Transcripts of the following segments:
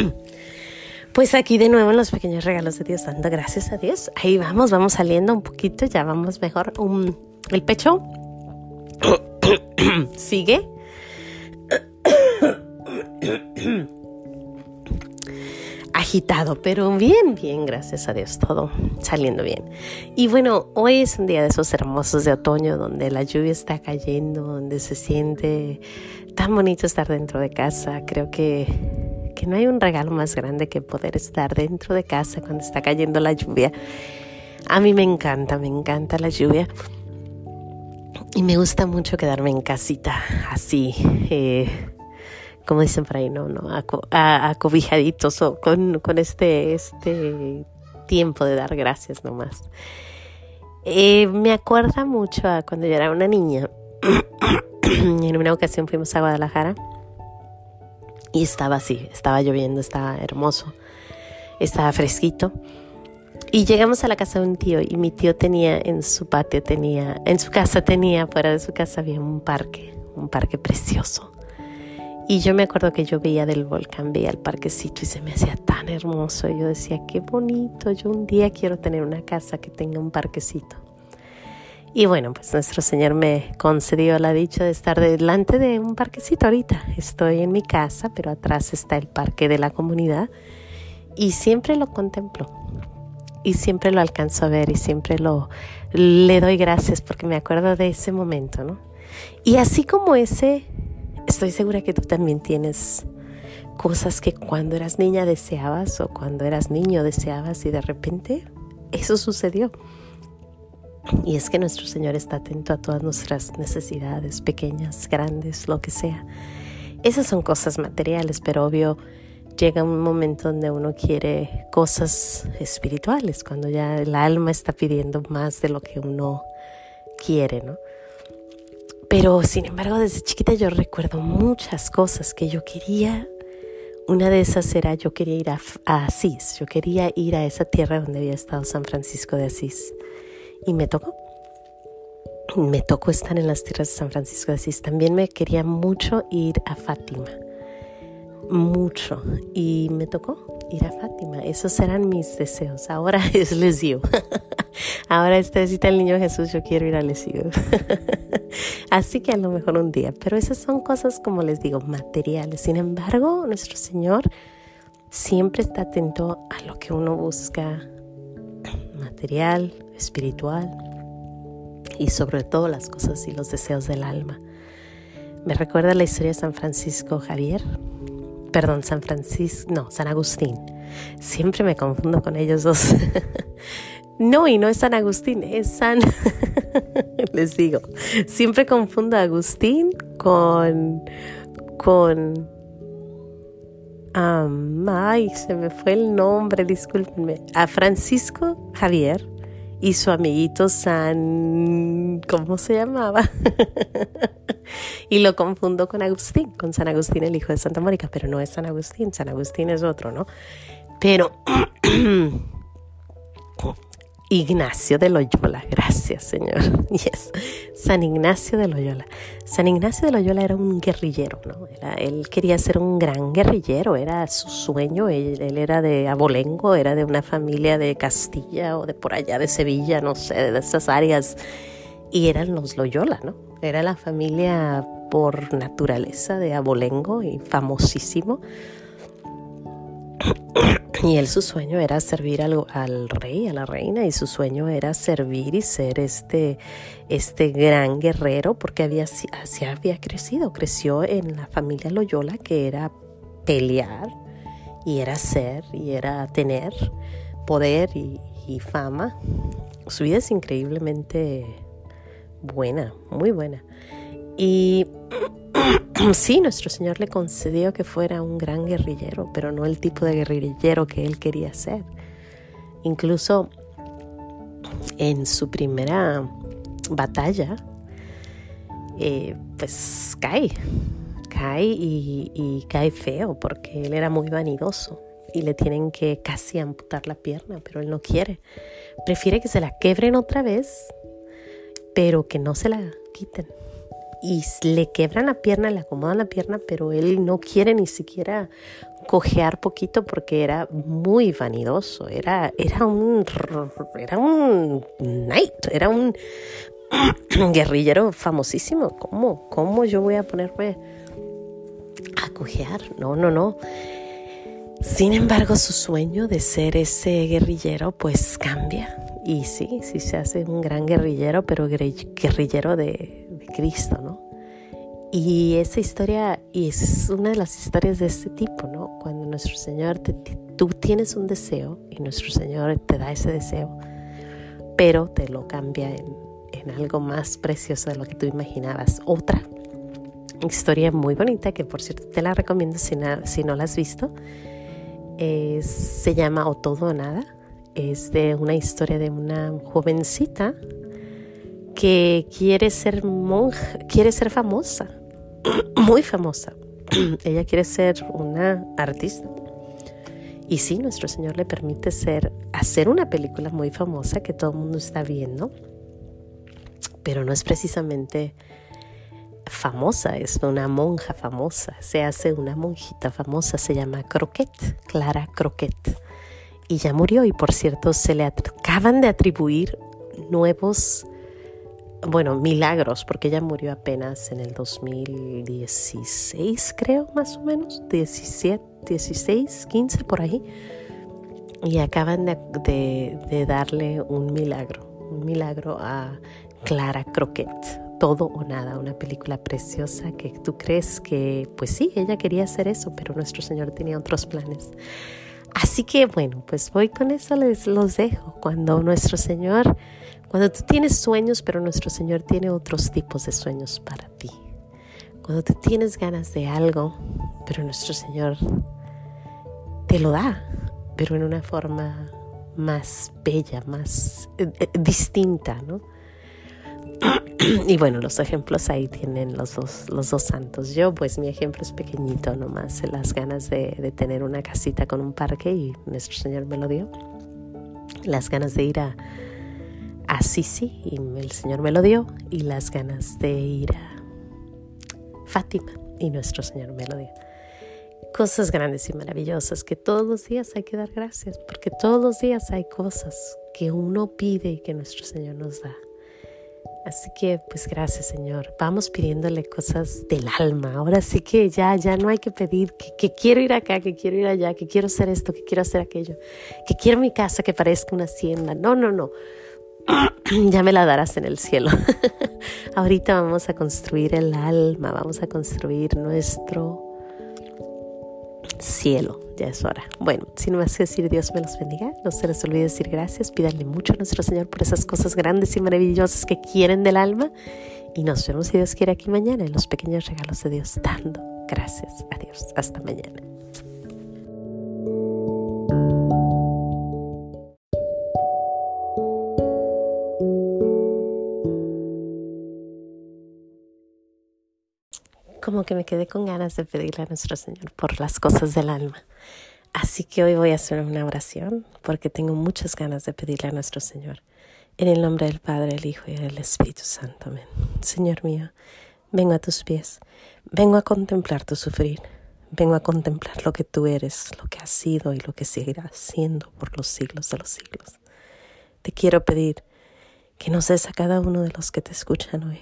Pues aquí de nuevo en los pequeños regalos de Dios, dando gracias a Dios. Ahí vamos, vamos saliendo un poquito, ya vamos mejor. el pecho sigue. Agitado, pero bien, bien, gracias a Dios, todo saliendo bien. Y bueno, hoy es un día de esos hermosos de otoño donde la lluvia está cayendo, donde se siente tan bonito estar dentro de casa. Creo que que no hay un regalo más grande que poder estar dentro de casa cuando está cayendo la lluvia. A mí me encanta, me encanta la lluvia. Y me gusta mucho quedarme en casita, así, eh, como dicen por ahí, no, no, acobijaditos o con, con este, este tiempo de dar gracias nomás. Eh, me acuerda mucho a cuando yo era una niña. en una ocasión fuimos a Guadalajara y estaba así, estaba lloviendo, estaba hermoso, estaba fresquito. Y llegamos a la casa de un tío y mi tío tenía en su patio, tenía, en su casa tenía, fuera de su casa había un parque, un parque precioso. Y yo me acuerdo que yo veía del volcán, veía el parquecito y se me hacía tan hermoso. Y yo decía, qué bonito, yo un día quiero tener una casa que tenga un parquecito. Y bueno, pues nuestro Señor me concedió la dicha de estar delante de un parquecito ahorita. Estoy en mi casa, pero atrás está el parque de la comunidad y siempre lo contemplo y siempre lo alcanzo a ver y siempre lo le doy gracias porque me acuerdo de ese momento, ¿no? Y así como ese, estoy segura que tú también tienes cosas que cuando eras niña deseabas o cuando eras niño deseabas y de repente eso sucedió. Y es que nuestro Señor está atento a todas nuestras necesidades, pequeñas, grandes, lo que sea. Esas son cosas materiales, pero obvio llega un momento donde uno quiere cosas espirituales, cuando ya el alma está pidiendo más de lo que uno quiere, ¿no? Pero sin embargo, desde chiquita yo recuerdo muchas cosas que yo quería. Una de esas era yo quería ir a, a Asís, yo quería ir a esa tierra donde había estado San Francisco de Asís. Y me tocó. Me tocó estar en las tierras de San Francisco de. También me quería mucho ir a Fátima. Mucho. Y me tocó ir a Fátima. Esos eran mis deseos. Ahora es les. Ahora este cita el niño Jesús, yo quiero ir a Lesigo. Así que a lo mejor un día. Pero esas son cosas, como les digo, materiales. Sin embargo, nuestro Señor siempre está atento a lo que uno busca material, espiritual y sobre todo las cosas y los deseos del alma. Me recuerda la historia de San Francisco Javier, perdón, San Francisco, no, San Agustín. Siempre me confundo con ellos dos. no, y no es San Agustín, es San, les digo, siempre confundo a Agustín con, con, ay, se me fue el nombre, discúlpenme, a Francisco Javier y su amiguito San, ¿cómo se llamaba? y lo confundo con Agustín, con San Agustín, el hijo de Santa Mónica, pero no es San Agustín, San Agustín es otro, ¿no? Pero Ignacio de Loyola, gracias Señor. Yes. San Ignacio de Loyola. San Ignacio de Loyola era un guerrillero, ¿no? él quería ser un gran guerrillero, era su sueño. Él, era de abolengo, era de una familia de Castilla o de por allá de Sevilla, no sé, de esas áreas. Y eran los Loyola, ¿no? Era la familia por naturaleza de abolengo y famosísimo. Y él su sueño era servir al, al, rey, a la reina, y su sueño era servir y ser este, este gran guerrero, porque había, así había crecido, creció en la familia Loyola, que era pelear, y era ser, y era tener poder y, y fama. Su vida es increíblemente buena, muy buena. Y sí, nuestro Señor le concedió que fuera un gran guerrillero, pero no el tipo de guerrillero que él quería ser. Incluso en su primera batalla, eh, pues cae, cae y, y, cae feo porque él era muy vanidoso y le tienen que casi amputar la pierna, pero él no quiere. Prefiere que se la quebren otra vez, pero que no se la quiten. Y le quebran la pierna, le acomodan la pierna, pero él no quiere ni siquiera cojear poquito porque era muy vanidoso, era, era un era un knight, era un guerrillero famosísimo. ¿Cómo? ¿Cómo yo voy a ponerme a cojear? No, no, no. Sin embargo, su sueño de ser ese guerrillero pues cambia. Y sí, sí se hace un gran guerrillero, pero guerrillero de, de Cristo, ¿no? Y esa historia, y es una de las historias de este tipo, ¿no? Cuando nuestro Señor, te, tú tienes un deseo y nuestro Señor te da ese deseo, pero te lo cambia en, en algo más precioso de lo que tú imaginabas. Otra historia muy bonita que por cierto te la recomiendo si, si no la has visto. se llama O todo o nada. Es de una historia de una jovencita que quiere ser monja, quiere ser famosa, muy famosa. Ella quiere ser una artista. Y sí, nuestro Señor le permite ser, hacer una película muy famosa que todo el mundo está viendo pero no es precisamente famosa, es una monja famosa, se hace una monjita famosa, se llama Croquette, Clara Croquette, y ya murió y por cierto se le acaban de atribuir nuevos, bueno, milagros, porque ella murió apenas en el 2016, creo, más o menos, 17, 16, 15 por ahí, y acaban de darle un milagro, un milagro a Clara Croquette. Todo o nada, una película preciosa que tú crees que, pues sí, ella quería hacer eso, pero nuestro Señor tenía otros planes. Así que bueno, pues voy con eso, les los dejo. Cuando nuestro Señor, cuando tú tienes sueños, pero nuestro Señor tiene otros tipos de sueños para ti. Cuando tú tienes ganas de algo, pero nuestro Señor te lo da, pero en una forma más bella, más eh, eh, distinta, ¿no? y bueno, los ejemplos ahí tienen los dos, los dos santos. Yo, pues mi ejemplo es pequeñito nomás, las ganas de, tener una casita con un parque y nuestro Señor me lo dio. Las ganas de ir a, a Sisi y el Señor me lo dio. Y las ganas de ir a Fátima y nuestro Señor me lo dio. Cosas grandes y maravillosas que todos los días hay que dar gracias, porque todos los días hay cosas que uno pide y que nuestro Señor nos da. Así que pues gracias Señor. Vamos pidiéndole cosas del alma. Ahora sí que ya, ya no hay que pedir que, quiero ir acá, que quiero ir allá, que quiero hacer esto, que quiero hacer aquello, que quiero mi casa que parezca una hacienda. No, no, no. ya me la darás en el cielo. Ahorita vamos a construir el alma, vamos a construir nuestro cielo. Es hora. Bueno, sin más que decir, Dios me los bendiga. No se les olvide decir gracias. Pídanle mucho a nuestro Señor por esas cosas grandes y maravillosas que quieren del alma. Y nos vemos, si Dios quiere, aquí mañana en los pequeños regalos de Dios, dando gracias a Dios. Hasta mañana. Que me quedé con ganas de pedirle a nuestro Señor por las cosas del alma. Así que hoy voy a hacer una oración porque tengo muchas ganas de pedirle a nuestro Señor. En el nombre del Padre, el Hijo y del Espíritu Santo. Amén. Señor mío, vengo a tus pies. Vengo a contemplar tu sufrir. Vengo a contemplar lo que tú eres, lo que has sido y lo que seguirás siendo por los siglos de los siglos. Te quiero pedir que nos des a cada uno de los que te escuchan hoy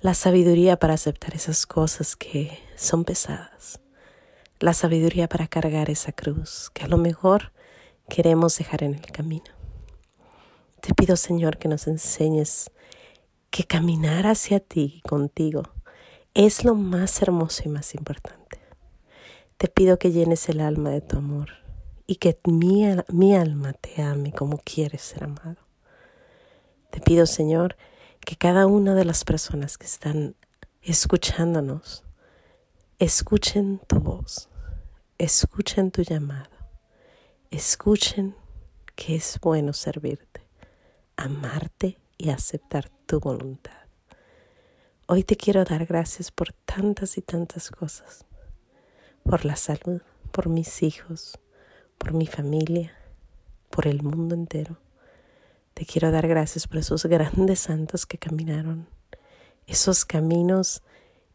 la sabiduría para aceptar esas cosas que son pesadas, la sabiduría para cargar esa cruz que a lo mejor queremos dejar en el camino. Te pido, Señor, que nos enseñes que caminar hacia ti y contigo es lo más hermoso y más importante. Te pido que llenes el alma de tu amor y que mi, mi alma te ame como quieres ser amado. Te pido, Señor, que cada una de las personas que están escuchándonos escuchen tu voz, escuchen tu llamado, escuchen que es bueno servirte, amarte y aceptar tu voluntad. Hoy te quiero dar gracias por tantas y tantas cosas, por la salud, por mis hijos, por mi familia, por el mundo entero. Te quiero dar gracias por esos grandes santos que caminaron, esos caminos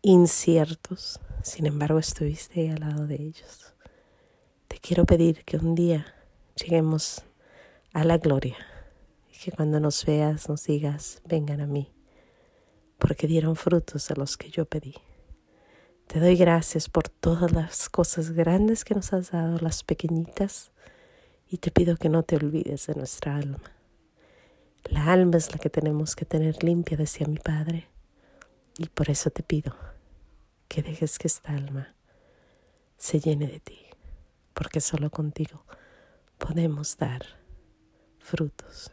inciertos, sin embargo estuviste al lado de ellos. Te quiero pedir que un día lleguemos a la gloria y que cuando nos veas nos digas, vengan a mí, porque dieron frutos a los que yo pedí. Te doy gracias por todas las cosas grandes que nos has dado, las pequeñitas, y te pido que no te olvides de nuestra alma. La alma es la que tenemos que tener limpia, decía mi Padre, y por eso te pido que dejes que esta alma se llene de ti, porque solo contigo podemos dar frutos.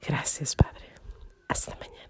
Gracias, Padre. Hasta mañana.